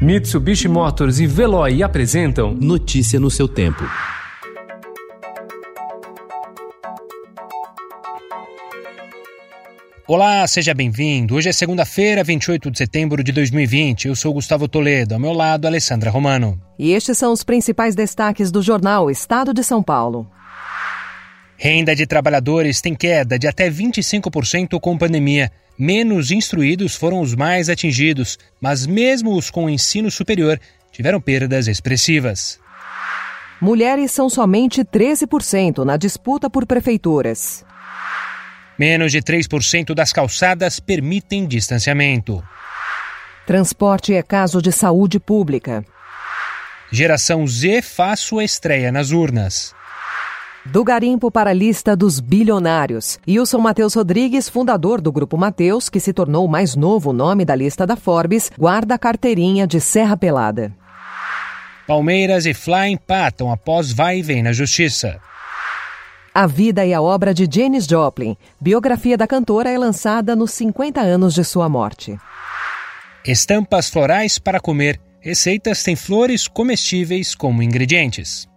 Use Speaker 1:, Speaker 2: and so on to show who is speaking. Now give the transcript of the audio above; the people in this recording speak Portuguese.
Speaker 1: Mitsubishi Motors e Veloy apresentam
Speaker 2: Notícia no seu tempo.
Speaker 3: Olá, seja bem-vindo. Hoje é segunda-feira, 28 de setembro de 2020. Eu sou Gustavo Toledo, ao meu lado, Alessandra Romano.
Speaker 4: E estes são os principais destaques do jornal Estado de São Paulo.
Speaker 3: Renda de trabalhadores tem queda de até 25% com pandemia. Menos instruídos foram os mais atingidos, mas mesmo os com ensino superior tiveram perdas expressivas.
Speaker 4: Mulheres são somente 13% na disputa por prefeituras.
Speaker 3: Menos de 3% das calçadas permitem distanciamento.
Speaker 4: Transporte é caso de saúde pública.
Speaker 3: Geração Z faz sua estreia nas urnas.
Speaker 4: Do garimpo para a lista dos bilionários. Wilson Matheus Rodrigues, fundador do Grupo Mateus, que se tornou o mais novo nome da lista da Forbes, guarda a carteirinha de Serra Pelada.
Speaker 3: Palmeiras e Fly empatam após vai e vem na justiça.
Speaker 4: A vida e a obra de Janis Joplin. Biografia da cantora é lançada nos 50 anos de sua morte.
Speaker 3: Estampas florais para comer. Receitas têm flores comestíveis como ingredientes.